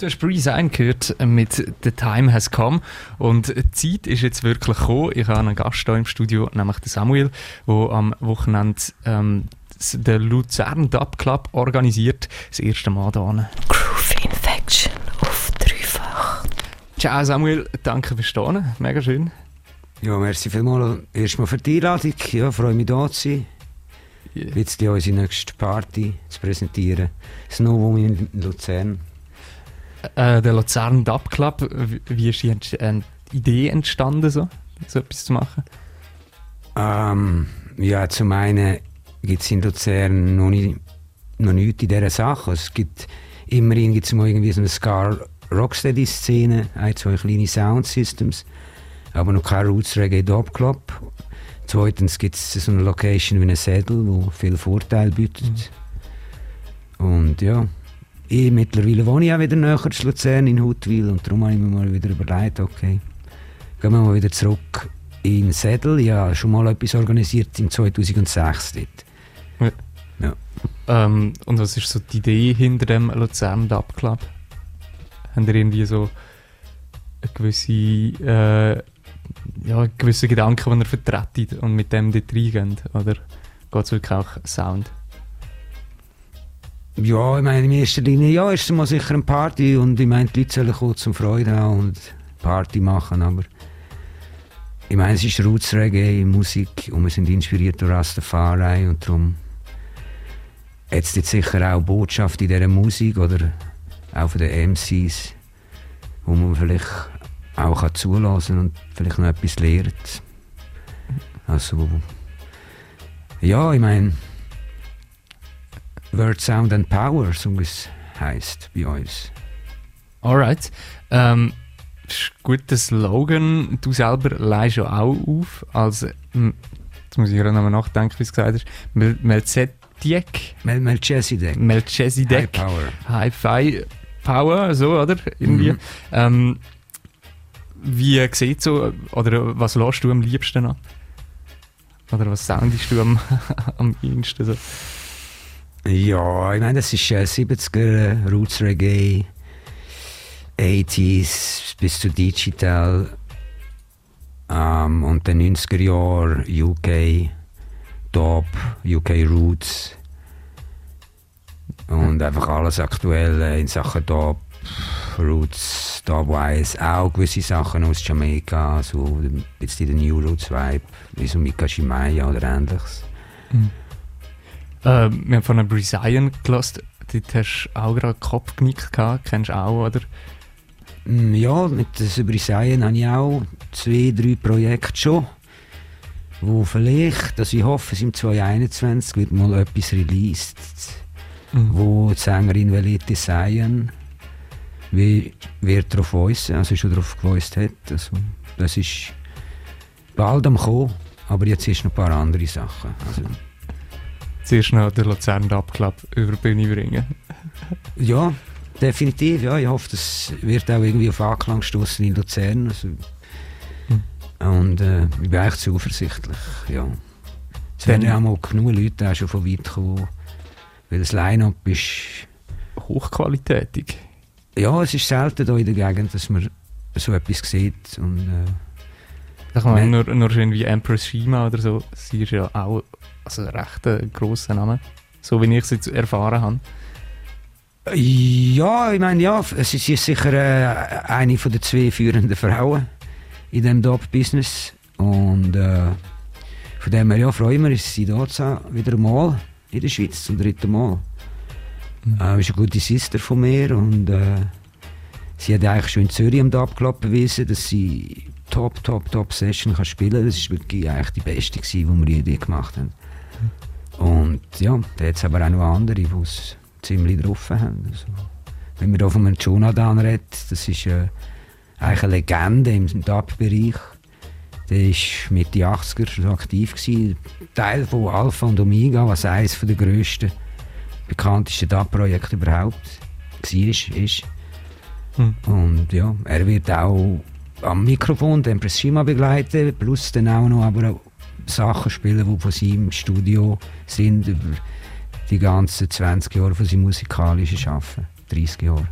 Du hast Breeze eingehört mit «The Time Has Come» und die Zeit ist jetzt wirklich gekommen. Ich habe einen Gast hier im Studio, nämlich den Samuel, der am Wochenende ähm, den Luzern Dub Club organisiert. Das erste Mal hier. Groove Infection auf dreifach. Ciao Samuel, danke fürs Stehen. Mega schön. Ja, merci vielmals erstmal für die Einladung. Ja, freue mich da zu sein. Yeah. Jetzt unsere nächste Party zu präsentieren. Das Novum in Luzern. Äh, der Luzern Dub Club, wie- ist die äh, Idee entstanden, so, so etwas zu machen? Ähm, ja, zum einen gibt es in Luzern noch, nicht, noch nichts in dieser Sache. Es gibt, immerhin gibt es mal irgendwie so eine Ska-Rocksteady-Szene, ein, zwei kleine Soundsystems, aber noch kein Roots Reggae Dub Club. Zweitens gibt es so eine Location wie eine Sädel, wo viel Vorteil bietet. Und ja, ich, mittlerweile wohne ich auch wieder näher zu Luzern in Huttwil und darum habe ich mir mal wieder überlegt, okay, gehen wir mal wieder zurück in Sädel. Ich habe schon mal etwas organisiert im 2006 dort. Ähm, und was ist so die Idee hinter dem Luzern Dub Club? Habt ihr irgendwie so eine gewisse, äh, ja, gewisse Gedanken, die ihr vertretet und mit dem dort reingeht? Oder geht es wirklich auch Sound? Ja, ich meine, in erster Linie ja, ist mal sicher eine Party und ich meine, die Leute sollen kommen zum Freude haben und Party machen, aber ich meine, es ist Roots Reggae Musik und wir sind inspiriert durch Rastafari und darum jetzt jetzt sicher auch Botschaft in dieser Musik oder auch von den MCs, wo man vielleicht auch kann zulassen und vielleicht noch etwas lernt. Also, ja, ich meine, Word, Sound and Power, so wie es heisst bei uns. Alright. Ähm, das ist ein guter Slogan. Du selber leihst ja auch auf. Als, hm, jetzt muss ich gerade nochmal nachdenken, wie du gesagt hast. Mel Melzetiek. Mel Melchizedek. Melchizedek. High Power. Hi-Fi Power, so, oder? Irgendwie. Mhm. Ähm, wie sieht so, oder was lässt du am liebsten ab? Oder was soundest du am, am ehesten so? Ja, ich meine, das ist äh, 70er, Roots Reggae, 80s bis zu Digital ähm, und dann 90er Jahre UK, Top, UK Roots und einfach alles Aktuelle in Sachen Top, Roots, Dubwise, auch gewisse Sachen aus Jamaika, so ein bisschen der New Roots Vibe, wie so Mika Shimaya oder ähnliches. Ähm, wir haben von einem Brizion gelassen. Dort hast du auch gerade Kopf genickt gehabt. Kennst du auch, oder? Mm, Ja, mit das Überseien habe ich auch zwei, drei Projekte schon, wo vielleicht, dass ich hoffe, es im 2021 wird mal etwas released, wo die Sängerin Velite Seien wie wird darauf voicen, also schon darauf gevoiced hat. Also, das ist bald am kommen, aber jetzt ist noch ein paar andere Sachen. Also, Zuerst noch den Luzern Club über die Bühne bringen. ja, definitiv, ja. Ich hoffe, das wird auch irgendwie auf Anklang stoßen in Luzern. Also, Und äh, ich bin eigentlich zuversichtlich, ja. Es werden ja auch mal genug Leute auch schon von weit kommen, weil das Line-Up ist... Hochqualitätig. Ja, es ist selten hier in der Gegend, dass man so etwas sieht und... Äh, Ich meine, nur, nur schön wie Empress Shima oder so, sie ist ja auch also ein recht äh, grosser Name. So wie ich es jetzt erfahren habe. Ja, ich meine, ja, es ist sicher äh, eine von den zwei führenden Frauen in diesem Dop-Business. Und äh, von dem her ja, freuen wir uns, sie da zu haben, wieder mal in der Schweiz, zum dritten Mal. Äh, ist eine gute Sister von mir und äh, sie hat eigentlich schon in Zürich am Dub-Club bewiesen, dass sie top, top, top Session kann spielen. Das ist wirklich eigentlich die beste gewesen, die wir je gemacht haben. Und ja, da hat es aber auch noch andere, die es ziemlich drauf haben. Also, wenn man da von einem Jonathan redet, das ist äh, eigentlich eine Legende im Dub-Bereich. Der war Mitte 80er schon aktiv. Gewesen. Teil von Alpha und Omega, was eines der grössten, bekanntesten Dub-Projekte überhaupt war. Ist. Hm. Und ja, er wird auch am Mikrofon den Pressima begleiten, plus dann auch noch aber auch Sachen spielen, die von seinem Studio sind, über die ganzen 20 Jahre von seinem musikalischen Schaffen, 30 Jahre.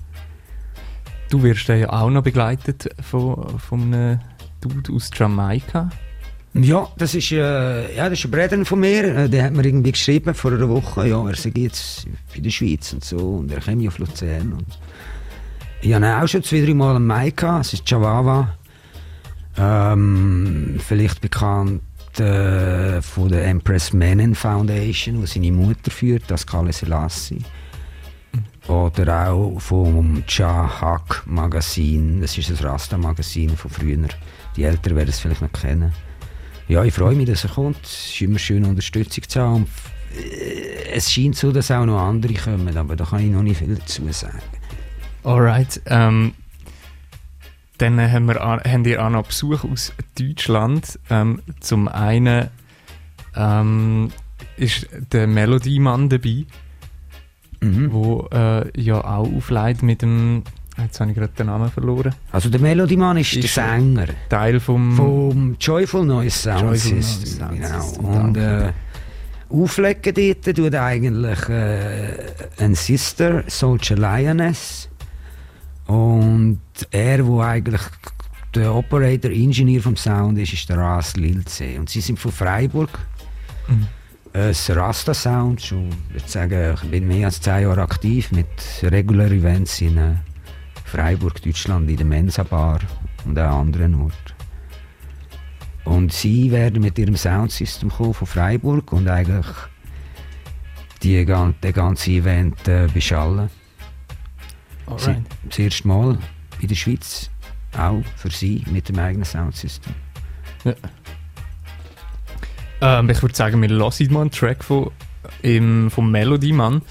du wirst ja auch noch begleitet von, von einem Dude aus Jamaika. Ja, das ist, äh, ja, das ist ein Bruder von mir. Äh, der hat mir irgendwie geschrieben vor einer Woche, ja, er sei jetzt in der Schweiz und so und er käme auf Luzern. Und ich hatte auch schon zwei, drei Mal einen Mai gehabt. Es ist Javava. Ähm, vielleicht bekannt äh, von der Empress Menon Foundation, die seine Mutter führt, das Kale Selassie. Oder auch vom Chahak Magazin. Das ist ein Rasta-Magazin von früher. Die Älteren werden es vielleicht noch kennen. Ja, ich freue mich, dass er kommt. Es ist immer schön, Unterstützung zu haben. Äh, es scheint so, dass auch noch andere kommen, aber da kann ich noch nicht viel dazu sagen. Alright. Ähm, dann haben wir, haben wir auch noch Besuch aus Deutschland. Ähm, zum einen ähm, ist der Melodiemann dabei, Mhm. wo äh, ja auch aufleitet mit dem. Jetzt habe ich gerade den Namen verloren. Also der Melodiemann ist, Ist der Sänger Teil vom. vom Joyful Noise Sound Joyful Noise System. Sound genau. Und äh, auflegen dort tut eigentlich äh, ein Sister, Soldier Lioness. Und er, wo eigentlich der Operator, Ingenieur vom Sound ist, ist der Ras Lilze. Und sie sind von Freiburg. Mhm. Das Rasta Sound, schon, ich würde sagen, ich bin mehr als zehn Jahre aktiv mit regular Events in äh, Freiburg, Deutschland, in der Mensa Bar und auch anderen Orten. Und sie werden mit ihrem Soundsystem kommen von Freiburg und eigentlich die, den ganzen Event äh, beschallen. Alright. Das erste Mal in der Schweiz, auch für sie, mit dem eigenen Soundsystem. Ähm, ich würde sagen, wir hören mal einen Track von, im, vom Melody Mann.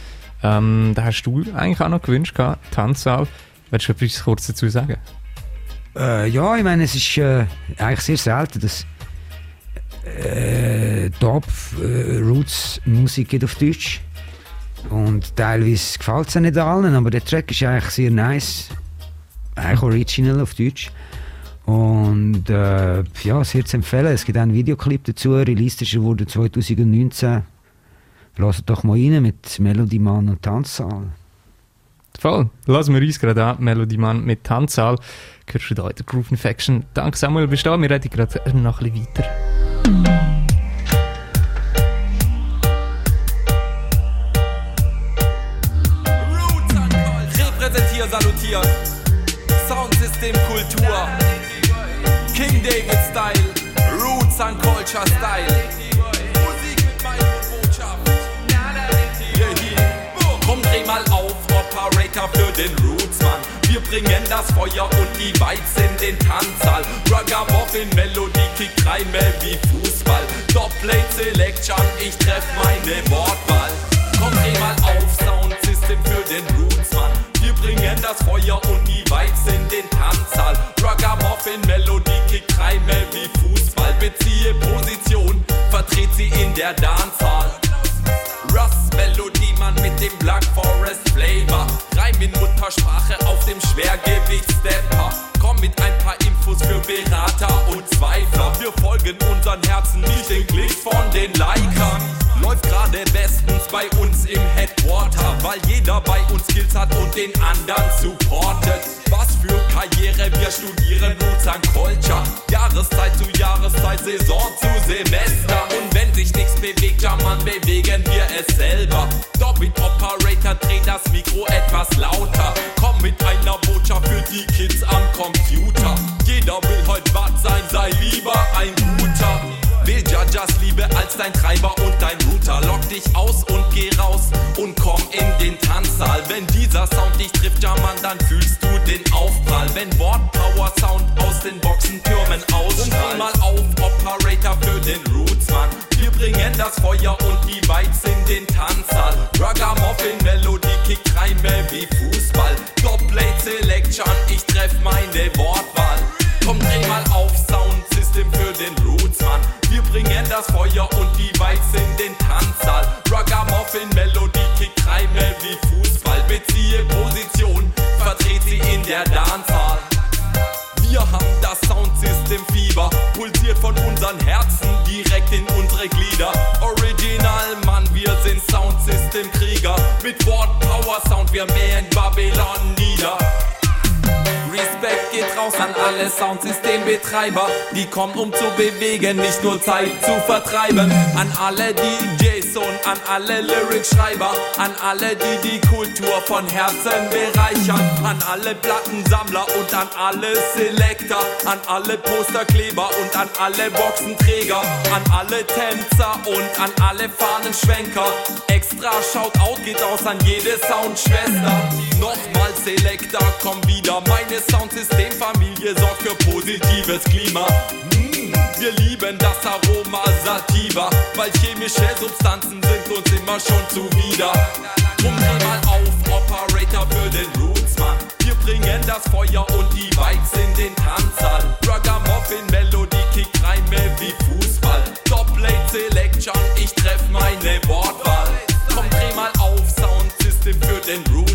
Ähm, da hast du eigentlich auch noch gewünscht, gehabt, Tanzsaal. Willst du etwas kurz dazu sagen? Äh, ja, ich meine, es ist äh, eigentlich sehr selten, dass äh, Top äh, Roots Musik geht auf Deutsch. Und teilweise gefällt es auch nicht allen, aber der Track ist eigentlich sehr nice. Eigentlich original auf Deutsch. Und äh, ja, sehr zu empfehlen. Es gibt auch einen Videoclip dazu. Released ist er wurde 2019. Lasst doch mal rein mit Melody Mann und Tanzsaal. Voll. Lassen wir uns gerade an, Melody Mann mit Tanzsaal. Hörst du da in der Groove Infection. Danke Samuel, bist du da? Wir reden gerade noch ein bisschen weiter. Salutier. Soundsystem Kultur. King David Style. Roots and Culture Style. Musik mit Botschaft. Yeah, yeah. Komm, dreh mal auf, Operator für den Rootsmann. Wir bringen das Feuer und die Vibes in den Tanzsaal. Ragamuffin Melodie kickt rein mehr wie Fußball. Top-Plate Selection, ich treff meine Wortwahl. Komm, dreh mal auf, Soundsystem für den Rootsmann. Wir bringen das Feuer und die Vibes in den Tanzsaal. Ragamuffin Melodie kickt rein mehr wie Fußball. Beziehe Position, vertritt sie in der Dancehall. Russ Melodie, Mann mit dem Black Forest Flavor. Reim in Muttersprache auf dem Schwergewichtsstepper. Komm mit ein paar Infos für Berater und Zweifler. Wir folgen unseren Herzen, nicht den Klicks von den Likern. Läuft gerade bestens bei uns im Headquarter, weil jeder bei uns Skills hat und den anderen supportet. Was für Karriere, wir studieren Roots and Culture. Jahreszeit zu Jahreszeit, Saison zu Semester. Und wenn sich nichts bewegt, ja man, bewegen wir es selber. Doppelt Operator, dreh das Mikro etwas lauter. Komm mit einer Botschaft für die Kids am Computer. Jeder will heute was sein, sei lieber ein guter. Will Jajas Liebe als dein Treiber und dein Router. Lock dich aus und geh raus und komm in den Tanzsaal. Wenn dieser Sound dich trifft, ja Mann, dann fühlst du den Aufprall. Wenn Wortpower Sound aus den Boxentürmen ausstrahlt. Und mal auf, Operator für den Rootsmann. Wir bringen das Feuer und die Vibes in den Tanzsaal. Ragamuffin Melodie kickt rein mehr wie Fußball. Top-Plate Selection, ich treff meine Wortwahl. Komm, dreh mal auf, Soundsystem für den Rootsmann. Wir bringen das Feuer und die Vibes in den Tanzsaal. Ragamuffin Melodie kickt rein mehr wie Fußball. Beziehe Position, vertritt sie in der Dancehall. Wir haben das Soundsystem Fieber, pulsiert von unseren Herzen direkt in unsere Glieder. Original, Mann, wir sind Soundsystem Krieger. Mit Wort Power Sound, wir mähen Babylon nieder. Raus an alle Soundsystembetreiber. Die kommen um zu bewegen, nicht nur Zeit zu vertreiben. An alle DJs und an alle Lyric-Schreiber. An alle, die die Kultur von Herzen bereichern. An alle Plattensammler und an alle Selector. An alle Posterkleber und an alle Boxenträger. An alle Tänzer und an alle Fahnenschwenker. Extra Shoutout geht aus an jede Soundschwester. Nochmal Selector, komm wieder. Meine Soundsystemfamilie sorgt für positives Klima. Mm, wir lieben das Aroma Sativa, weil chemische Substanzen sind uns immer schon zuwider. Drum mal auf, Operator für den Rootsmann. Wir bringen das Feuer und die Vibes in den Tanzsaal. Ragamuffin Melodie kickt Reime wie Fußball. Top-Late Selection, ich treff meine Wortwahl. Komm, dreh mal auf, Soundsystem für den Rootsmann.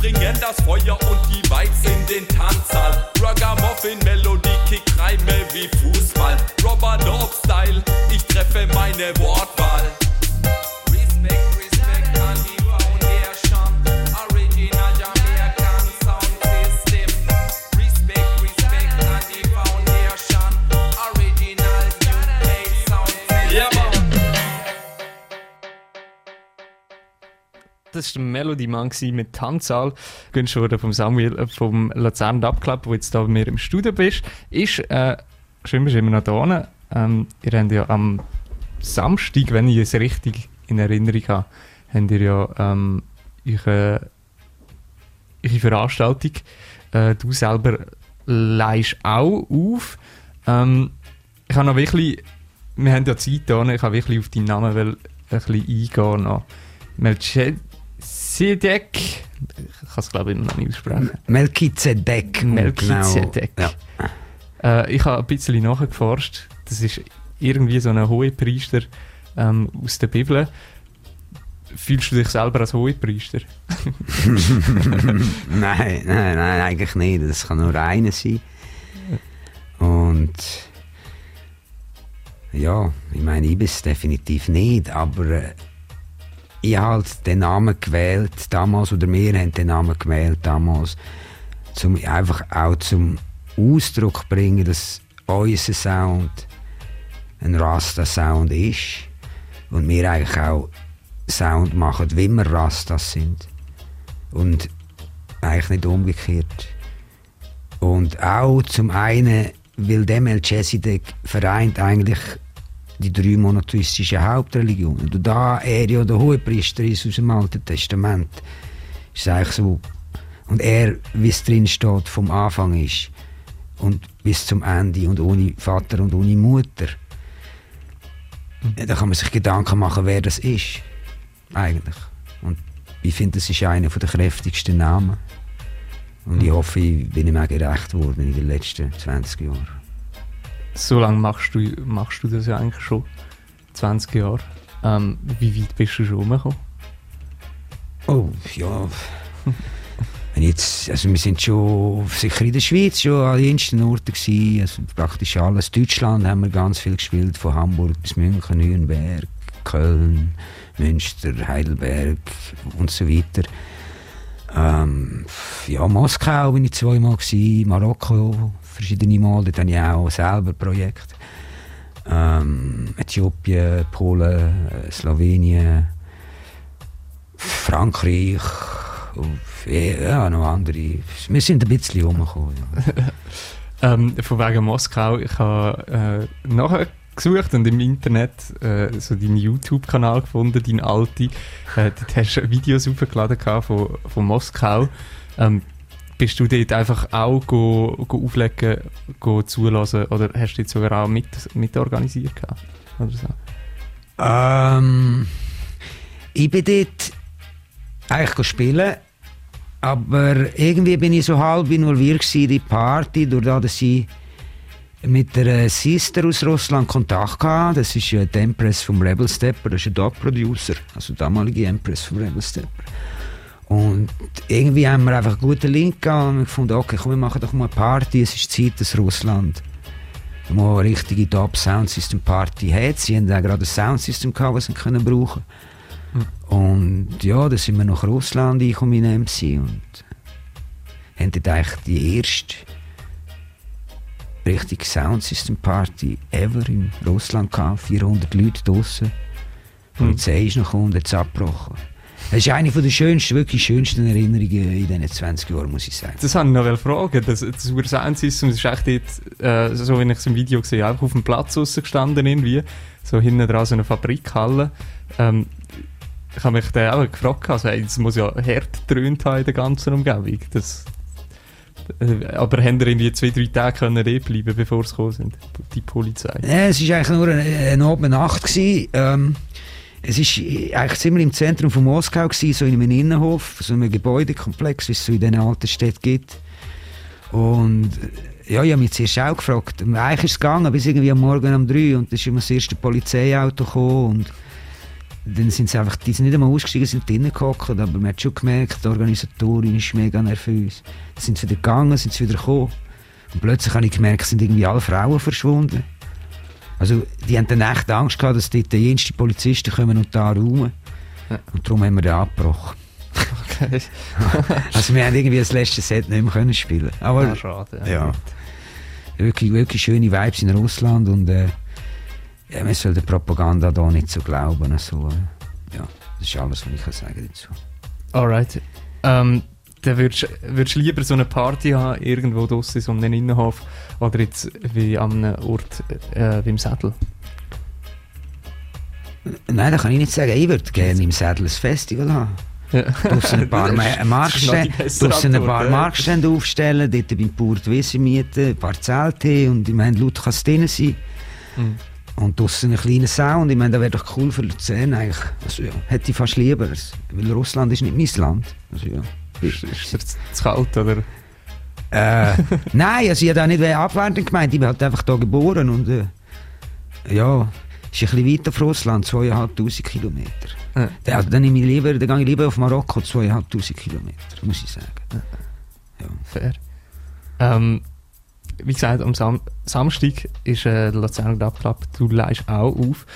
Bringen das Feuer und die Vibes in den Tanzsaal. Ragamuffin Melodie kickt Reime wie Fußball. Robert Dope Style, ich treffe meine Wortwahl. Der Melody-Mann gewesen mit Tanzsaal. Gewünscht worden vom Samuel äh, vom Luzern Dub Club, wo jetzt da bei mir im Studio bist. Ist, äh, schön bist du immer noch da. Ähm, ihr habt ja am Samstag, wenn ich es richtig in Erinnerung habe, habt ihr ja ähm, eure, eure Veranstaltung. Äh, du selber leihst auch auf. Ähm, ich habe noch wirklich, wir haben ja Zeit da, ich habe wirklich auf deinen Namen will ein bisschen eingehen. Noch. Melchizedek, ich kann es glaube ich noch nicht aussprechen. Melchizedek. um Melchizedek. Genau, Äh, ich habe ein bisschen nachgeforscht. Das ist irgendwie so ein Hohepriester ähm, aus der Bibel. Fühlst du dich selber als Hohepriester? nein, nein, nein, eigentlich nicht. Das kann nur einer sein. Und ja, ich meine, ich bin es definitiv nicht, aber äh, ich habe halt den Namen gewählt damals, oder wir haben den Namen gewählt damals, um einfach auch zum Ausdruck zu bringen, dass unser Sound ein Rasta-Sound ist und wir eigentlich auch Sound machen, wie wir Rastas sind. Und eigentlich nicht umgekehrt. Und auch zum einen, weil der Melchizedek vereint eigentlich die drei monotheistischen Hauptreligionen. Und da er ja der Hohepriester ist aus dem Alten Testament, ist es eigentlich so. Und er, wie es drin steht, vom Anfang ist und bis zum Ende und ohne Vater und ohne Mutter. Da kann man sich Gedanken machen, wer das ist. Eigentlich. Und ich finde, das ist einer der kräftigsten Namen. Und ich hoffe, ich bin ihm auch gerecht worden in den letzten 20 Jahren. So lange machst du, machst du das ja eigentlich schon. 20 Jahre. Ähm, wie weit bist du schon rumgekommen? Oh, ja. Wenn jetzt, also wir sind schon sicher in der Schweiz schon an ersten Orten gewesen, also praktisch alles. Deutschland haben wir ganz viel gespielt, von Hamburg bis München, Nürnberg, Köln, Münster, Heidelberg und so weiter. Ähm, ja, Moskau bin ich zweimal gewesen, Marokko verschiedene Mal, dort habe ich auch selber Projekte. Ähm, Äthiopien, Polen, äh, Slowenien, Frankreich, auf- ja, noch andere. Wir sind ein bisschen rumgekommen. Ähm, von wegen Moskau. Ich habe äh, nachher gesucht und im Internet äh, so deinen YouTube-Kanal gefunden, deinen alten. Äh, dort hast du Videos gehabt von, von Moskau. Ähm, bist du dort einfach auch go, go auflegen, go zulassen oder hast du dort sogar auch mit, mit organisiert gehabt? Oder so? Ähm, ich bin dort eigentlich spielen, aber irgendwie bin ich so halb involviert in die Party, durch das, dass ich mit der Sister aus Russland Kontakt hatte. Das ist ja die Empress vom Rebel Stepper, das ist ein Dog-Producer, also damalige Empress vom Rebel Stepper. Und irgendwie haben wir einfach einen guten Link gehabt und gefunden, okay, komm, wir machen doch mal eine Party, es ist Zeit, dass Russland mal eine richtige Top Soundsystem Party hat. Sie haben auch gerade ein Soundsystem gehabt, das sie können brauchen. Und ja, dann sind wir nach Russland eingekommen in MC und haben dort eigentlich die erste richtig Soundsystem Party ever in Russland gehabt. 400 Leute draussen. Die Polizei ist noch gekommen und hat es abgebrochen. Das ist eine der schönsten, wirklich schönsten Erinnerungen in diesen 20 Jahren, muss ich sagen. Das wollte ich noch fragen. Das, das Uhr Soundsystem ist echt dort, äh, so wie ich es im Video gesehen habe, auf dem Platz rausgestanden irgendwie. So hinten dran so eine Fabrikhalle. Ähm, ich habe mich dann auch gefragt, also, hey, das muss ja hart gedröhnt haben in der ganzen Umgebung. Das, äh, aber haben ihr irgendwie zwei, drei Tage können eh bleiben, bevor sie gekommen sind, die Polizei? Ja, es war eigentlich nur eine, eine Nacht. Gewesen. Ähm, es war eigentlich ziemlich im Zentrum von Moskau, gewesen, so in einem Innenhof, so einem Gebäudekomplex, wie es so in diesen alten Städten gibt. Und äh, ja, ich habe mich zuerst auch gefragt. Eigentlich ist es gegangen, bis irgendwie am Morgen um drei und dann ist immer das erste Polizeiauto gekommen und dann sind sie einfach, die sind nicht einmal ausgestiegen, sind drinnen gehockt, aber man hat schon gemerkt, die Organisatorin ist mega nervös. Dann sind sie wieder gegangen, sind sie wieder gekommen. Und plötzlich habe ich gemerkt, sind irgendwie alle Frauen verschwunden. Also, die haben dann echt Angst gehabt, dass die italienischen Polizisten kommen und da räumen. Ja. Und darum haben wir den abgebrochen. Okay. Also, wir haben irgendwie das letzte Set nicht mehr können spielen. Aber Ah, schade. ja, wirklich, wirklich schöne Vibes in Russland und äh, ja, man soll der Propaganda da nicht so glauben. Also, ja, das ist alles, was ich kann sagen dazu. Alright. Ähm, dann würdest du lieber so eine Party haben, irgendwo draussen so einem Innenhof, oder jetzt wie an einem Ort äh, wie im Sattel? Nein, das kann ich nicht sagen. Ich würde gerne im Sädel ein Festival haben. Ja. Draussen ein paar Das Ma- ist- das ist noch die Marktstände, bessere draussen ein paar. Marktstände aufstellen, dort beim die Wiese mieten, ein paar Zelte und ich meine, laut kann es drin sein. Mhm. Und draussen einen kleinen Sound, ich meine, das wäre doch cool für Luzern eigentlich. Also ja, hätte ich fast lieber, weil Russland ist nicht mein Land. Also ja. Ist, ist dir zu zu kalt, oder? Äh, nein, also ich habe da nicht abwertend gemeint, ich bin halt einfach da geboren und äh, ja, ist ein bisschen weiter von Russland, zweieinhalbtausend Kilometer. Ja. Ja, Also, dann, nehme ich lieber, dann gehe ich lieber auf Marokko, zweieinhalbtausend Kilometer, muss ich sagen. Fair. Ähm, wie gesagt, am Sam Samstag ist äh, der Luzerner Rap Club. Du leihst auch auf.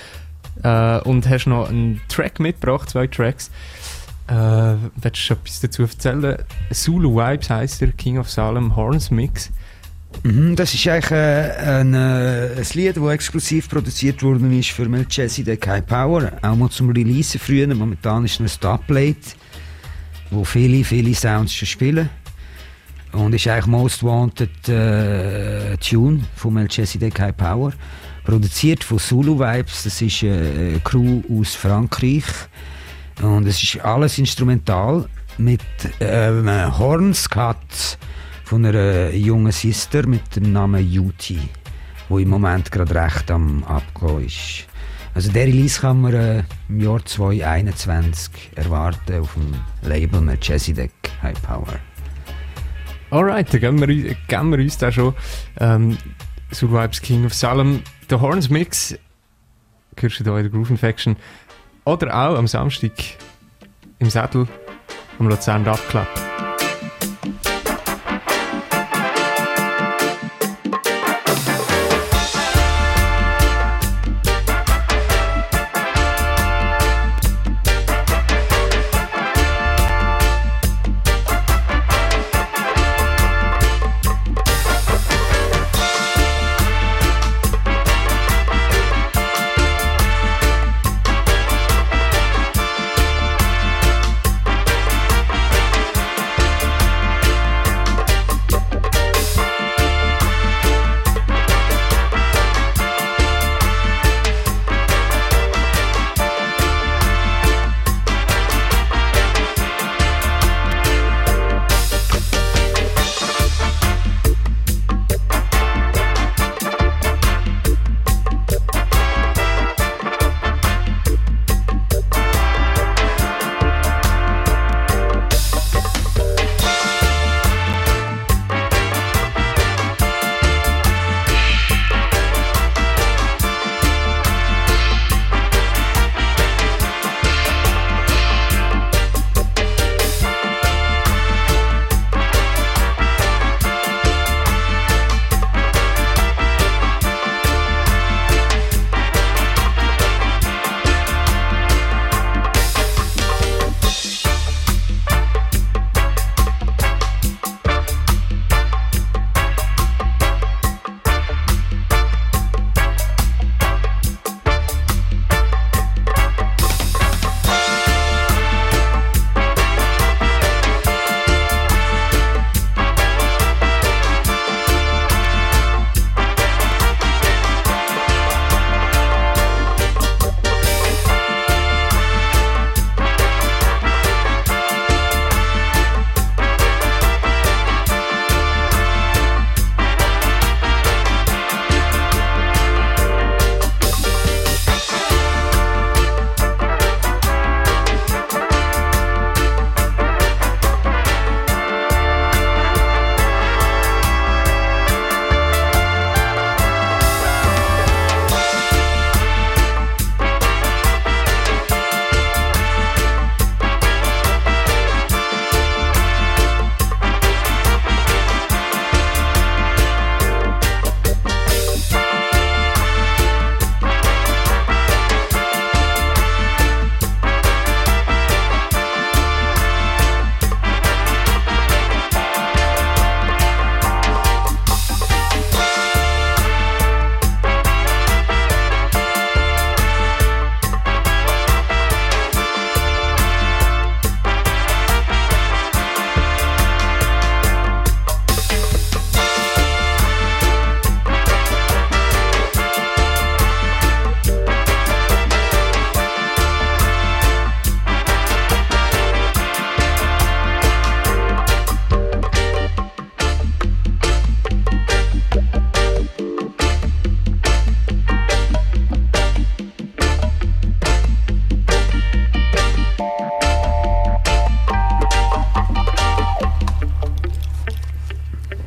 Äh, und hast noch einen Track mitgebracht, zwei Tracks. Äh, willst du etwas dazu erzählen? Zulu Vibes heisst der King of Salem Horns Mix. Mhm, das ist eigentlich äh, ein, äh, ein Lied, das exklusiv produziert worden ist für Melchizedek High Power. Auch mal zum Releasen früher. Momentan ist es ein Stoplate, wo viele, viele Sounds schon spielen. Und ist eigentlich Most Wanted äh, Tune von Melchizedek High Power. Produziert von Zulu Vibes. Das ist äh, eine Crew aus Frankreich. Und es ist alles instrumental mit äh, einem Hornskat von einer jungen Sister mit dem Namen Yuti, wo im Moment gerade recht am Abgehen ist. Also der Release kann man äh, im Jahr 2021 erwarten auf dem Label Melchizedek High Power. Alright, dann geben wir, geben wir uns da schon. Ähm, Zulu Vibes King of Salem. Der Horns Mix. Hörst du da in der Groove Infection. Oder auch am Samstag im Sattel am Luzern Rap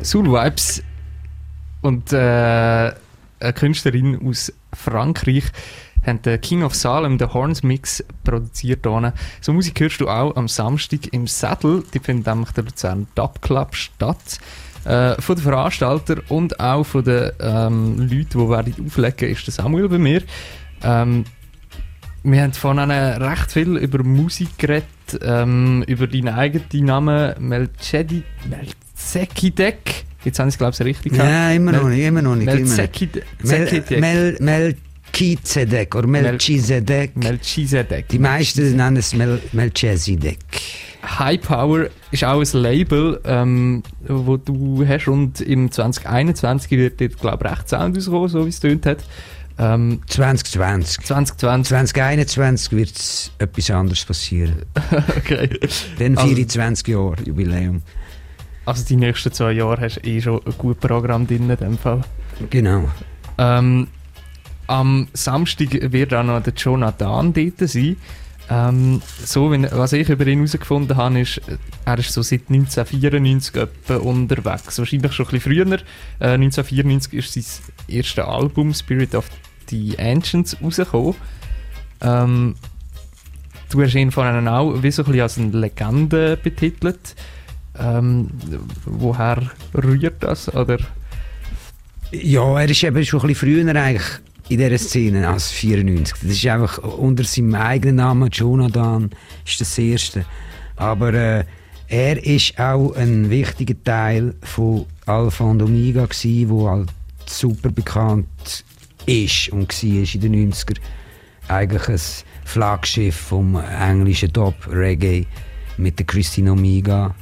Soul Vibes und äh, eine Künstlerin aus Frankreich haben den King of Salem, den Horns Mix, produziert. Hier. So Musik hörst du auch am Samstag im Sattel. Die findet nämlich der Luzern Dub Club statt. Äh, von den Veranstaltern und auch von den ähm, Leuten, die werden auflegen, ist der Samuel bei mir. Ähm, wir haben vorhin recht viel über Musik geredet, ähm, über deinen eigenen Namen Melchedi, Melzekidek. Jetzt haben sie es, glaube ich, richtig gesagt. Ja, immer noch nicht, immer noch nicht. Mel. Mel, Melchizedek oder Melchizedek. Melchizedek. Die meisten nennen es Mel, Melchizedek. High Power ist auch ein Label, ähm, wo du hast und im 2021 wird dir, glaube ich, recht Sound rauskommen, so wie es tönt hat. Ähm, 2020. 2020, 2021 wird etwas anderes passieren. okay. Dann Also- 24 Jahre Jubiläum. Also die nächsten zwei Jahre hast du eh schon ein gutes Programm drin in dem Fall. Genau. Ähm, am Samstag wird auch noch der Jonathan dort sein. Ähm, so, wenn, was ich über ihn herausgefunden habe, ist, er ist so seit 1994 etwa unterwegs. Wahrscheinlich schon ein bisschen früher. Äh, 1994 ist sein erstes Album Spirit of the Ancients rausgekommen. Ähm, du hast ihn vorhin auch wie so ein bisschen als eine Legende betitelt. Ähm, woher rührt das? Oder? Ja, er ist eben schon ein bisschen früher eigentlich in dieser Szene als 94. Das ist einfach unter seinem eigenen Namen, Jonathan, ist das erste. Aber äh, er ist auch ein wichtiger Teil von Alpha und Omega wo halt super bekannt ist und war in den 90er. Eigentlich ein Flaggschiff vom englischen Top Reggae mit der Christina Omega.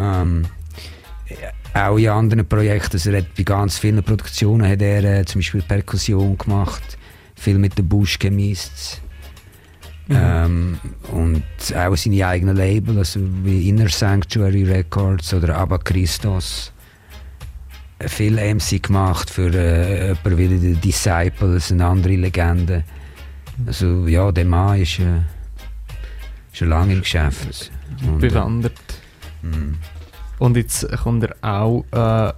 Ähm, auch in anderen Projekten, also er hat bei ganz vielen Produktionen hat er äh, zum Beispiel Perkussion gemacht, viel mit den Bush Chemists ähm, und auch seine eigenen Label, also wie Inner Sanctuary Records oder Abba Christos. Äh, Viel MC gemacht für äh, jemanden wie die Disciples, eine andere Legende. Also ja, der Mann ist äh, schon lange im Geschäft. Und, äh, bewandert. mm. Und jetzt kommt er auch äh,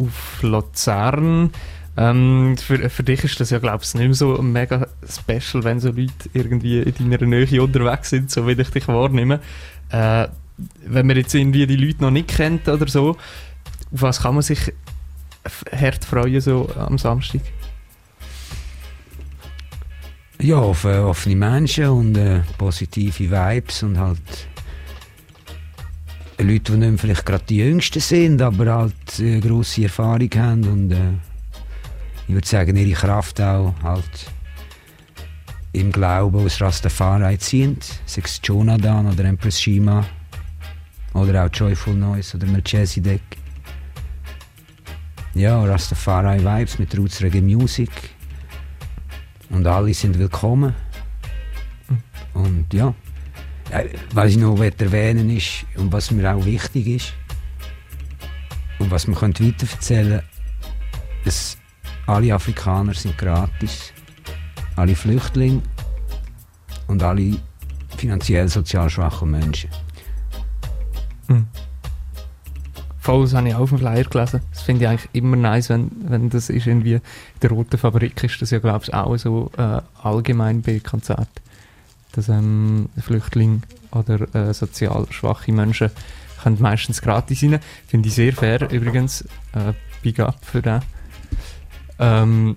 auf Luzern. Ähm, für, für dich ist das ja, glaube ich, nicht mehr so mega special, wenn so Leute irgendwie in deiner Nähe unterwegs sind, so wie ich dich wahrnehme. Äh, wenn man jetzt irgendwie die Leute noch nicht kennt oder so, auf was kann man sich hart freuen so am Samstag? Ja, auf äh, offene Menschen und äh, positive Vibes und halt Leute, die nicht vielleicht gerade die Jüngsten sind, aber halt äh, grosse Erfahrung haben und äh, ich würde sagen, ihre Kraft auch halt im Glauben aus Rastafari ziehen, sei es Jonathan oder Empress Shima oder auch Joyful Noise oder Melchizedek. Ja, Rastafari Vibes mit Roots Reggae Music. Und alle sind willkommen. Und ja, was ich noch erwähnen ist, und was mir auch wichtig ist, und was man könnte weiterverzählen dass alle Afrikaner sind gratis, alle Flüchtlinge und alle finanziell sozial schwache Menschen. Voll, das habe ich auch auf dem Flyer gelesen. Das finde ich eigentlich immer nice, wenn, wenn das ist irgendwie der Roten Fabrik ist das ja, glaube ich, auch so äh, allgemein bei Konzerten. Dass ähm, Flüchtlinge oder äh, sozial schwache Menschen können meistens gratis rein. Finde ich sehr fair übrigens. Äh, Big up für den. Ähm,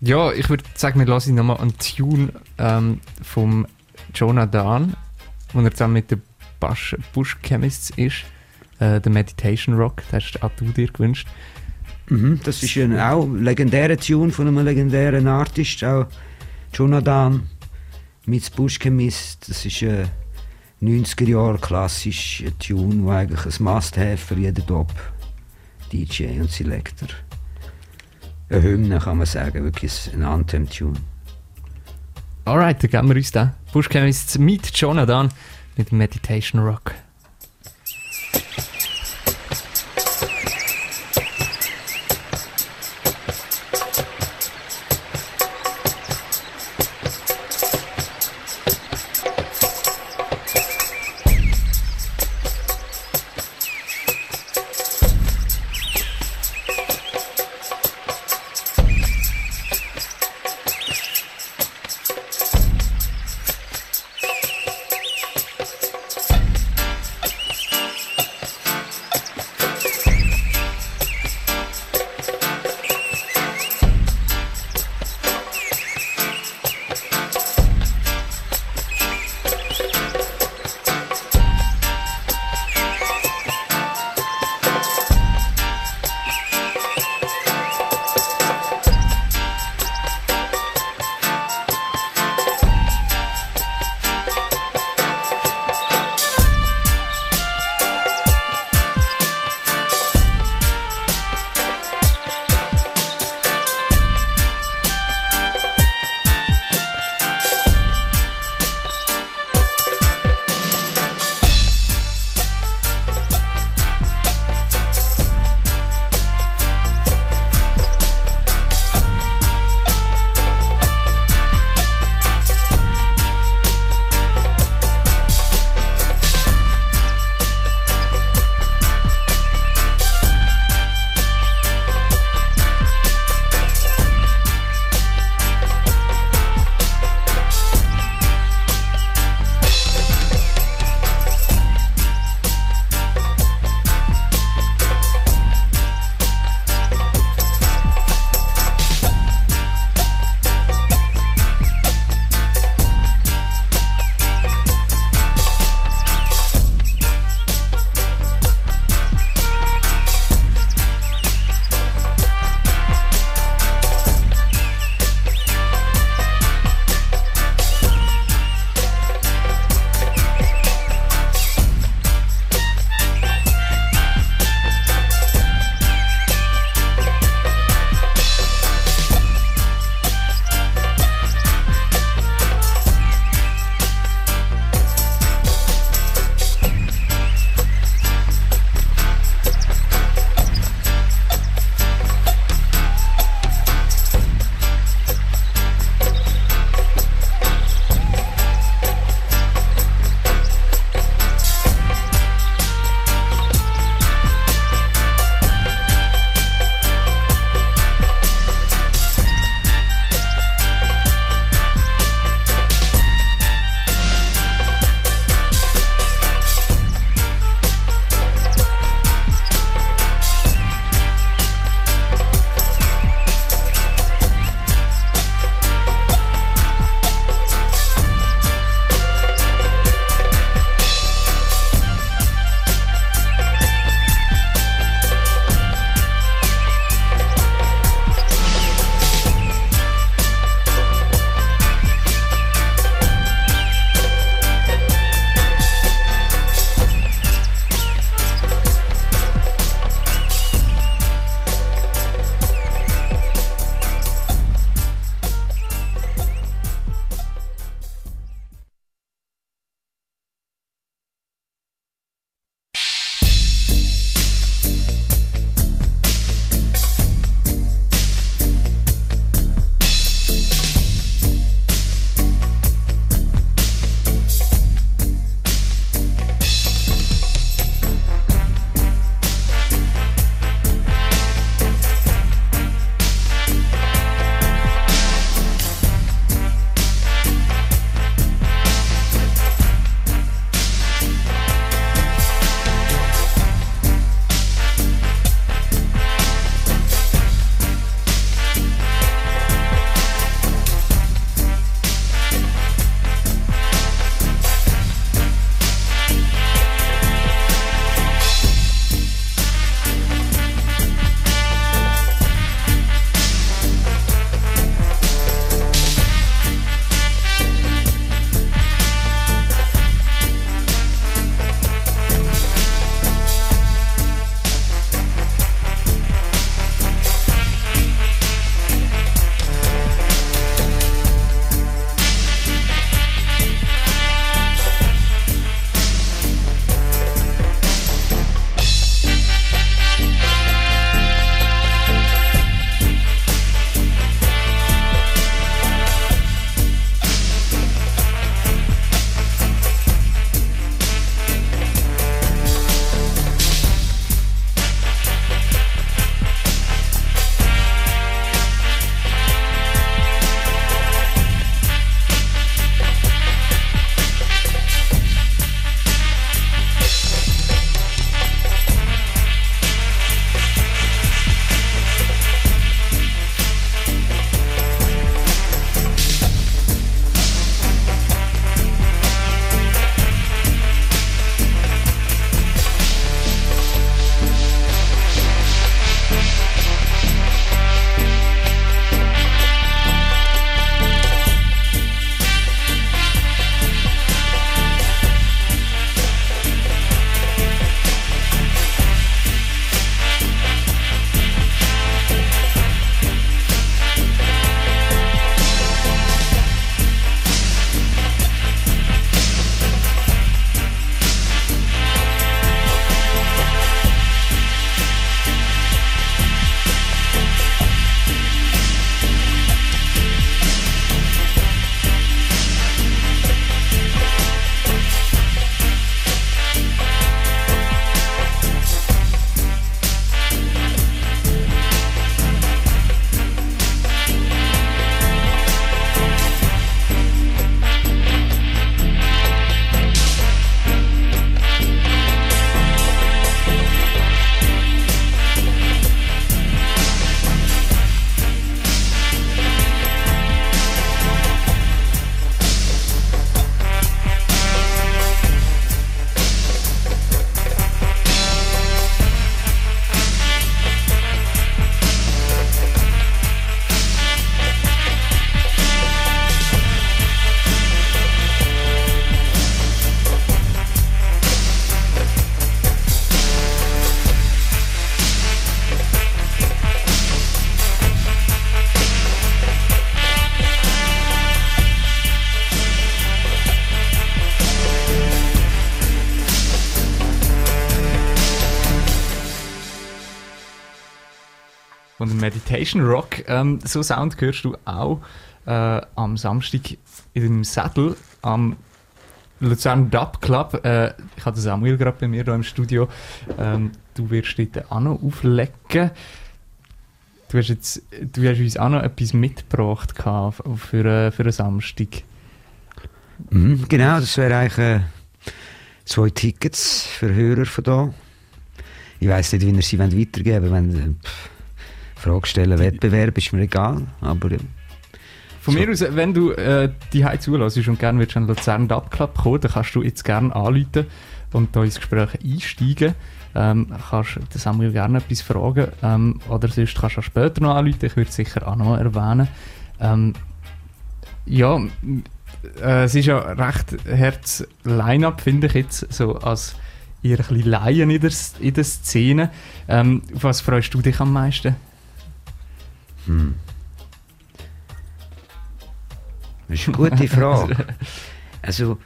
ja, ich würde sagen, wir lassen nochmal einen Tune ähm, vom Jonathan, wo er zusammen mit den Bush, Bush Chemists ist. Äh, der Meditation Rock, das hast auch du dir gewünscht. Mhm, das ist ein auch legendärer Tune von einem legendären Artist, auch Jonathan mit Bush Chemist. Das ist ein 90er Jahre klassischer Tune, der eigentlich ein Must-Have für jeden Top DJ und Selector. Eine Hymne kann man sagen, wirklich ein Anthem-Tune. Alright, dann geben wir uns den. Bush Chemists mit Jonathan mit Meditation Rock. Meditation Rock. Ähm, so Sound hörst du auch äh, am Samstag in dem Sattel am Luzern Dub Club. Äh, ich hatte Samuel gerade bei mir hier im Studio. Ähm, du wirst dort auch noch auflegen. Du hast, jetzt, du hast uns auch noch etwas mitgebracht für, äh, für einen Samstag. Mhm, genau, das wäre eigentlich äh, zwei Tickets für Hörer von da. Ich weiss nicht, wie ihr sie weitergeben wollt. Frage stellen, Wettbewerb ist mir egal. Aber Von So. mir aus, wenn du äh, die Hause zulässt und gerne willst an Luzern Dub Club kommen, dann kannst du jetzt gerne anrufen und da ins Gespräch einsteigen. Ähm, kannst den Samuel gerne etwas fragen ähm, oder sonst kannst du auch später noch anrufen, ich würde es sicher auch noch erwähnen. Ähm, ja, äh, es ist ja recht herz Line-Up, finde ich jetzt, so als ihr ein bisschen Laien in der, in der Szene. Ähm, auf was freust du dich am meisten? Hm. Das ist eine gute Frage. Also,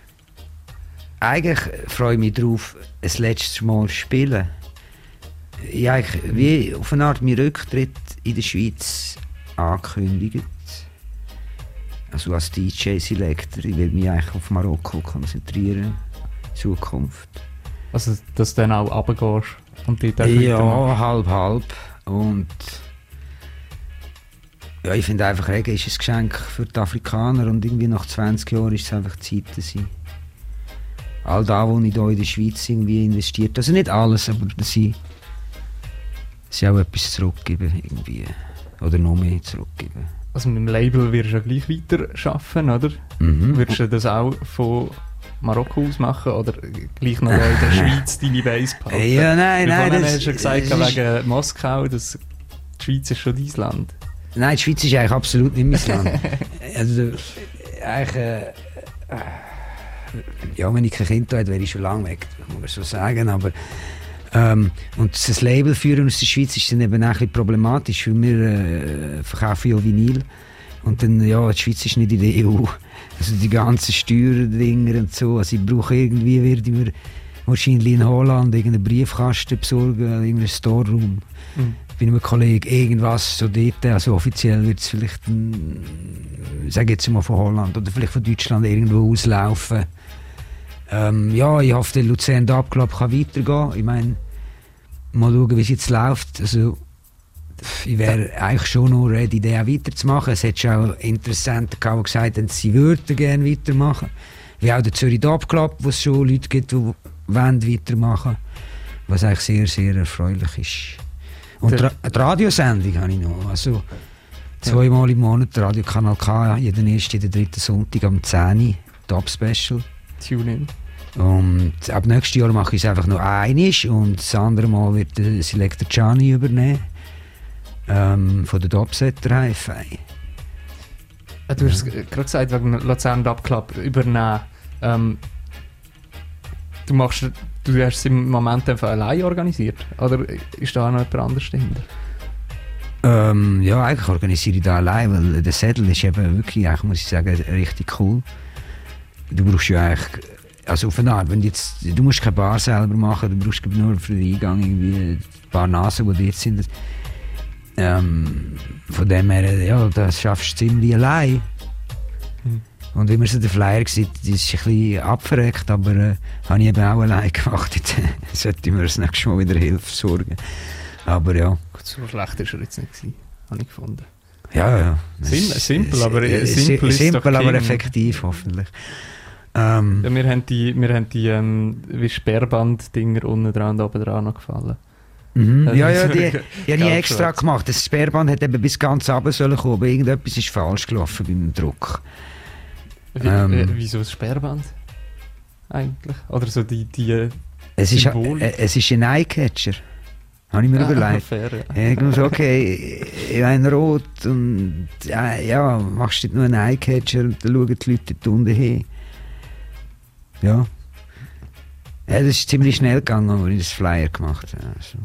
eigentlich freue ich mich darauf, ein letztes Mal zu spielen. Ich habe eigentlich wie auf eine Art meinen Rücktritt in der Schweiz angekündigt. Also als DJ-Selector. Ich will mich eigentlich auf Marokko konzentrieren. Zukunft. Also, dass du dann auch runtergehst und weitermachst. Ja, halb, halb. Und ja, ich finde einfach, Regen ist ein Geschenk für die Afrikaner und irgendwie nach 20 Jahren ist es einfach Zeit, dass ich all da, wo ich hier in der Schweiz irgendwie investiert, also nicht alles, aber dass ich, dass ich auch etwas zurückgeben irgendwie. Oder noch mehr zurückgeben. Also mit dem Label wirst du ja gleich weiter arbeiten, oder? Mhm. Würdest du das auch von Marokko aus machen oder gleich noch in der Schweiz deine Base behalten? Ja, nein, Weil nein. das- hast du ja gesagt, wegen Moskau, dass die Schweiz ist schon dein Land. Nein, die Schweiz ist eigentlich absolut nicht mein Land. also, eigentlich, äh, äh, ja, wenn ich kein Kind hätte, wäre ich schon lange weg, muss man so sagen. Aber, ähm, und das Label führen aus der Schweiz ist dann eben auch ein bisschen problematisch, weil wir äh, verkaufen ja Vinyl. Und dann, ja, die Schweiz ist nicht in der EU. Also die ganzen Steuerdinger und so. Also ich brauche irgendwie, werde mir wahrscheinlich in Holland irgendeinen Briefkasten besorgen, irgendeinen Storeroom Mhm. Bei einem Kollegen irgendwas so dort, also offiziell wird es vielleicht, sage jetzt mal von Holland oder vielleicht von Deutschland irgendwo auslaufen. Ähm, ja, ich hoffe, der Luzern Dub kann weitergehen. Ich meine, mal schauen, wie es jetzt läuft. Also, ich wäre eigentlich schon noch ready, den auch weiterzumachen. Es hat schon auch Interessenten gehabt, die gesagt haben, sie würden gerne weitermachen. Wie auch der Zürich Dub Club, wo es schon Leute gibt, die wollen weitermachen Was eigentlich sehr, sehr erfreulich ist. Und die, die Radiosendung habe ich noch. Also, zweimal im Monat Radio Kanal K, jeden ersten, jeden dritten Sonntag am 10 Uhr, Top Special. Tune-in. Und ab nächstes Jahr mache ich es einfach noch einig und das andere Mal wird der Selector Gianni übernehmen. Ähm, von der Dopsetter Hi-Fi. Äh, Du hast gerade gesagt, wegen Luzern Dub Club übernehmen. Ähm, du, machst, du hast es im Moment einfach allein organisiert? Oder ist da noch jemand anderes dahinter? Ähm, ja, eigentlich organisiere ich da allein, weil der Sädel ist eben wirklich, eigentlich muss ich sagen, richtig cool. Du brauchst ja eigentlich, also auf eine Art, wenn du jetzt, du musst keine Bar selber machen, du brauchst nur für den Eingang irgendwie ein paar Nasen, die dort sind. Ähm, von dem her, ja, das schaffst du ziemlich allein. Und wie man so den Flyer sieht, das ist ein bisschen abverreckt, aber äh, habe ich eben auch allein gemacht. Jetzt sollte ich mir das nächste Mal wieder Hilfe sorgen. Aber ja. Gut, so schlecht ist er jetzt nicht gewesen, habe ich gefunden. Ja, ja. Sim- simpel, aber es- simpel simpel, aber effektiv, hoffentlich. Ähm, Ja, mir haben die, mir haben die ähm, wie Sperrband-Dinger unten dran und oben dran noch gefallen. mhm. Also, Ja, ja, die, die habe ich extra gemacht. Das Sperrband hat eben bis ganz runter sollen kommen, aber irgendetwas ist falsch gelaufen beim Druck. Wie, Ähm. äh, wieso das Sperrband? Eigentlich? Oder so die... die äh, Es ist, äh, es ist ein Eyecatcher. Habe ich mir ah, überlegt. fair, ja. Ich muss okay, ich meine rot und ja, ja, machst du nur einen Eyecatcher und dann schauen die Leute dort unten hin. Ja. Ja, das ist ziemlich schnell gegangen, als ich das Flyer gemacht habe. Also.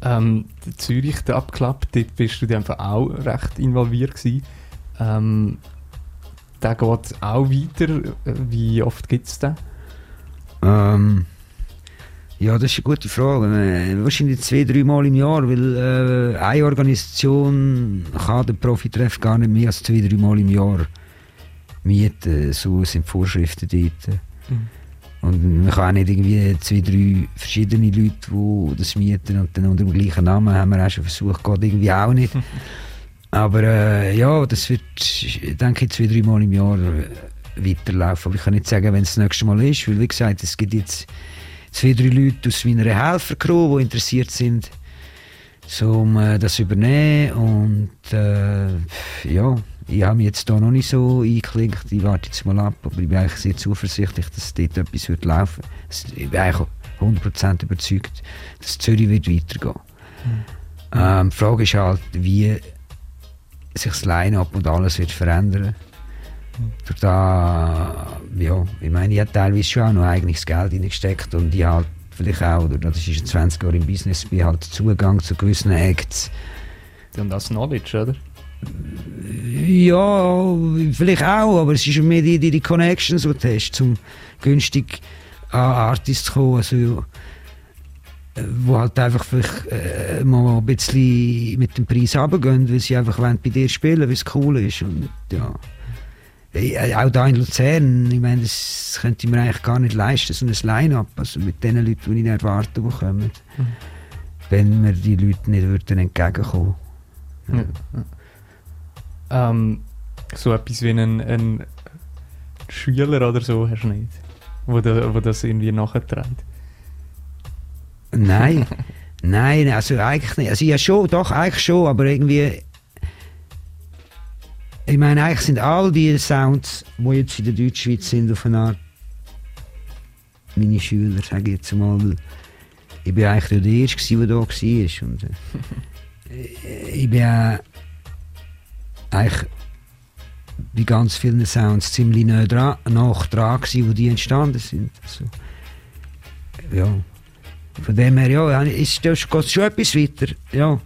Ähm, Zürich, der abgeklappt, dort bist du einfach auch recht involviert gewesen. Ähm, der geht auch weiter. Wie oft gibt es den? Ähm, Ja, das ist eine gute Frage. Äh, wahrscheinlich zwei, drei Mal im Jahr, weil äh, eine Organisation kann den Profitreff gar nicht mehr als zwei, drei Mal im Jahr mieten. So sind die Vorschriften dort. Mhm. Und man kann auch nicht irgendwie zwei, drei verschiedene Leute, die das mieten und dann unter dem gleichen Namen haben wir auch schon versucht, geht irgendwie auch nicht. Aber äh, ja, das wird, denke ich, zwei, drei Mal im Jahr äh, weiterlaufen. Aber ich kann nicht sagen, wenn es das nächste Mal ist, weil wie gesagt, es gibt jetzt zwei, drei Leute aus meiner Helfercrew, die interessiert sind, um äh, das zu übernehmen. Und äh, ja, ich habe mich jetzt hier noch nicht so eingeklinkt. Ich warte jetzt mal ab, aber ich bin eigentlich sehr zuversichtlich, dass dort etwas wird laufen wird. Ich bin eigentlich 100% überzeugt, dass Zürich wird weitergehen ähm, Die Frage ist halt, wie sich das Line-Up und alles wird verändern. Durch da, ja, ich meine, ich habe teilweise schon auch noch eigenes Geld reingesteckt und ich halt vielleicht auch, oder das ist 20 Jahre im Business, bin halt Zugang zu gewissen Acts. Und das Knowledge, oder? Ja, vielleicht auch, aber es ist mehr die, die, die Connections, die du hast, um günstig an Artists zu kommen. Also, wo halt einfach vielleicht äh, mal ein bisschen mit dem Preis runtergehen, weil sie einfach wollen bei dir spielen weil es cool ist. Und, ja. Äh, Auch da in Luzern, ich meine, das könnte ich mir eigentlich gar nicht leisten, so ein Line-Up, also mit den Leuten, die ich nicht erwarte, die kommen. Wenn mir die Leute nicht würden entgegenkommen Ja. Ähm, so etwas wie einen, einen Schüler oder so hast du nicht, wo, da, wo das irgendwie nachträgt. Nein, nein, also eigentlich nicht. Also ja schon, doch, eigentlich schon, aber irgendwie. Ich meine, eigentlich sind all die Sounds, die jetzt in der Deutschschweiz sind, auf eine Art meine Schüler, sage ich jetzt mal. Ich bin eigentlich der Erste, der da war. Und, äh, ich bin auch eigentlich bei ganz vielen Sounds ziemlich nah dran, nach dran gewesen, wo die entstanden sind. Also, ja. Von dem her, ja, ist, da geht schon etwas weiter. Ja.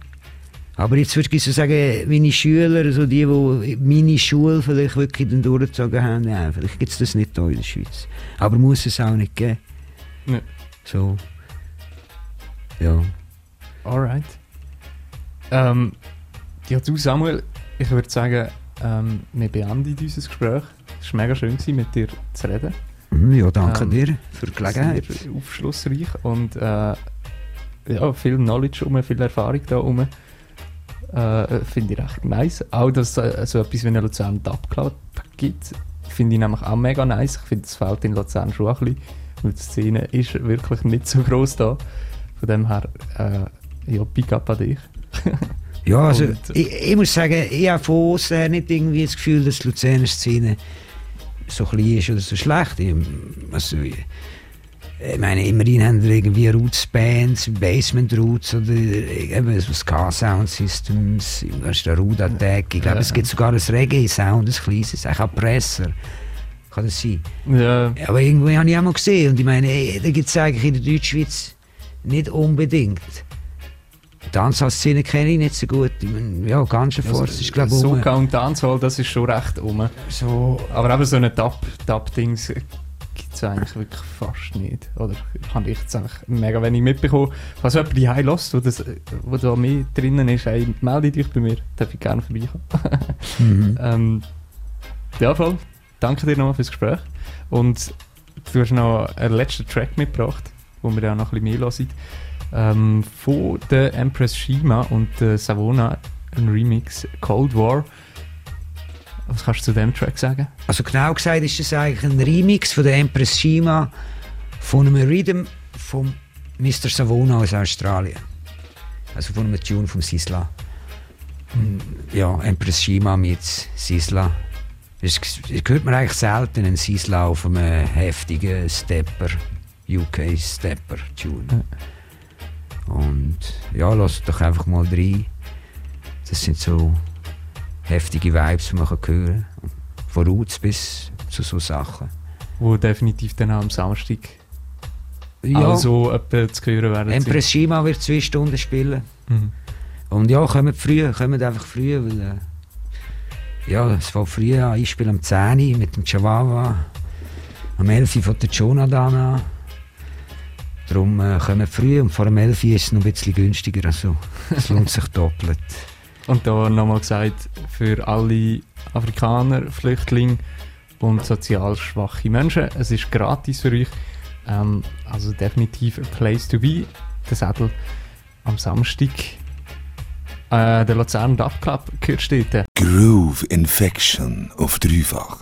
Aber jetzt würde ich so sagen, meine Schüler, also die, die meine Schule vielleicht wirklich dann durchgezogen haben, ja, vielleicht gibt es das nicht hier in der Schweiz. Aber muss es auch nicht geben. Ja. So. Ja. Alright. Ähm, ja, du Samuel, ich würde sagen, ähm, wir beenden unser Gespräch. Es war mega schön, mit dir zu reden. Ja, danke Ähm, dir für die Gelegenheit. Sehr aufschlussreich und äh, ja, viel Knowledge um, viel Erfahrung da rum. Äh, finde ich recht nice. Auch, dass es äh, so etwas wie eine Luzern Dub Club gibt, finde ich nämlich auch mega nice. Ich finde, es fehlt in Luzern schon ein bisschen, weil die Szene ist wirklich nicht so groß da. Von dem her, äh, ja, Big up an dich. Ja, also Und- ich, ich muss sagen, ich habe von außen nicht irgendwie das Gefühl, dass die Luzerner Szene so klein ist oder so schlecht. Ich, also, ich, meine, immerhin haben wir irgendwie Roots-Bands, Basement Roots oder eben so Ska Sound Systems, was ist der Root Attack. Ich glaube, Ja. es gibt sogar ein Reggae-Sound, ein kleines, auch Presser. Kann das sein? Ja, Ja, aber irgendwie habe ich auch mal gesehen und ich meine, ey, da gibt es eigentlich in der Deutschschweiz nicht unbedingt. Die Anzahlszene kenne ich nicht so gut. Ich meine, ja, ganz Force ist glaube ich Soca und Dancehall, das ist schon recht um. so. Aber eben so eine Dub-Dings gibt es eigentlich wirklich fast nicht. Oder habe ich jetzt eigentlich mega wenig mitbekommen. Falls jemand die High lost, wo, das, wo da mehr drinnen ist, hey, melde dich bei mir. Darf ich gerne vorbeikommen. Mhm. ähm, ja, voll. Danke dir nochmal fürs Gespräch. Und du hast noch einen letzten Track mitgebracht, wo wir auch noch ein bisschen mehr hören. Ähm, von der Empress Shima und der Savona, ein Remix Cold War. Was kannst du zu dem Track sagen? Also genau gesagt ist das eigentlich ein Remix von der Empress Shima von einem Rhythm von Mr. Savona aus Australien. Also von einem Tune vom Sisla. Ja, Empress Shima mit Sisla. Das, hört man eigentlich selten, einen Sisla auf einem heftigen Stepper, UK Stepper Tune. Und ja, lasst doch einfach mal rein. Das sind so heftige Vibes, die man kann hören kann. Von Roots bis zu so Sachen. Wo definitiv dann auch am Samstag Ja, also etwa zu hören werden. Empress Shima wird zwei Stunden spielen. Mhm. Und ja, kommt früh, kommt einfach früh, weil äh, ja, es war früh an. Ich spiele am 10 Uhr mit dem Chihuahua, am 11 Uhr von der Jonathan an. Darum äh, kommen früh und vor dem 11 Uhr ist es noch ein bisschen günstiger. Also es lohnt sich doppelt. Und da nochmal gesagt, für alle Afrikaner, Flüchtlinge und sozial schwache Menschen, es ist gratis für euch. Ähm, also definitiv a place to be. Der Sädel am Samstag. Äh, der Luzern Dub Club gehört dort. Groove Infection auf dreifach.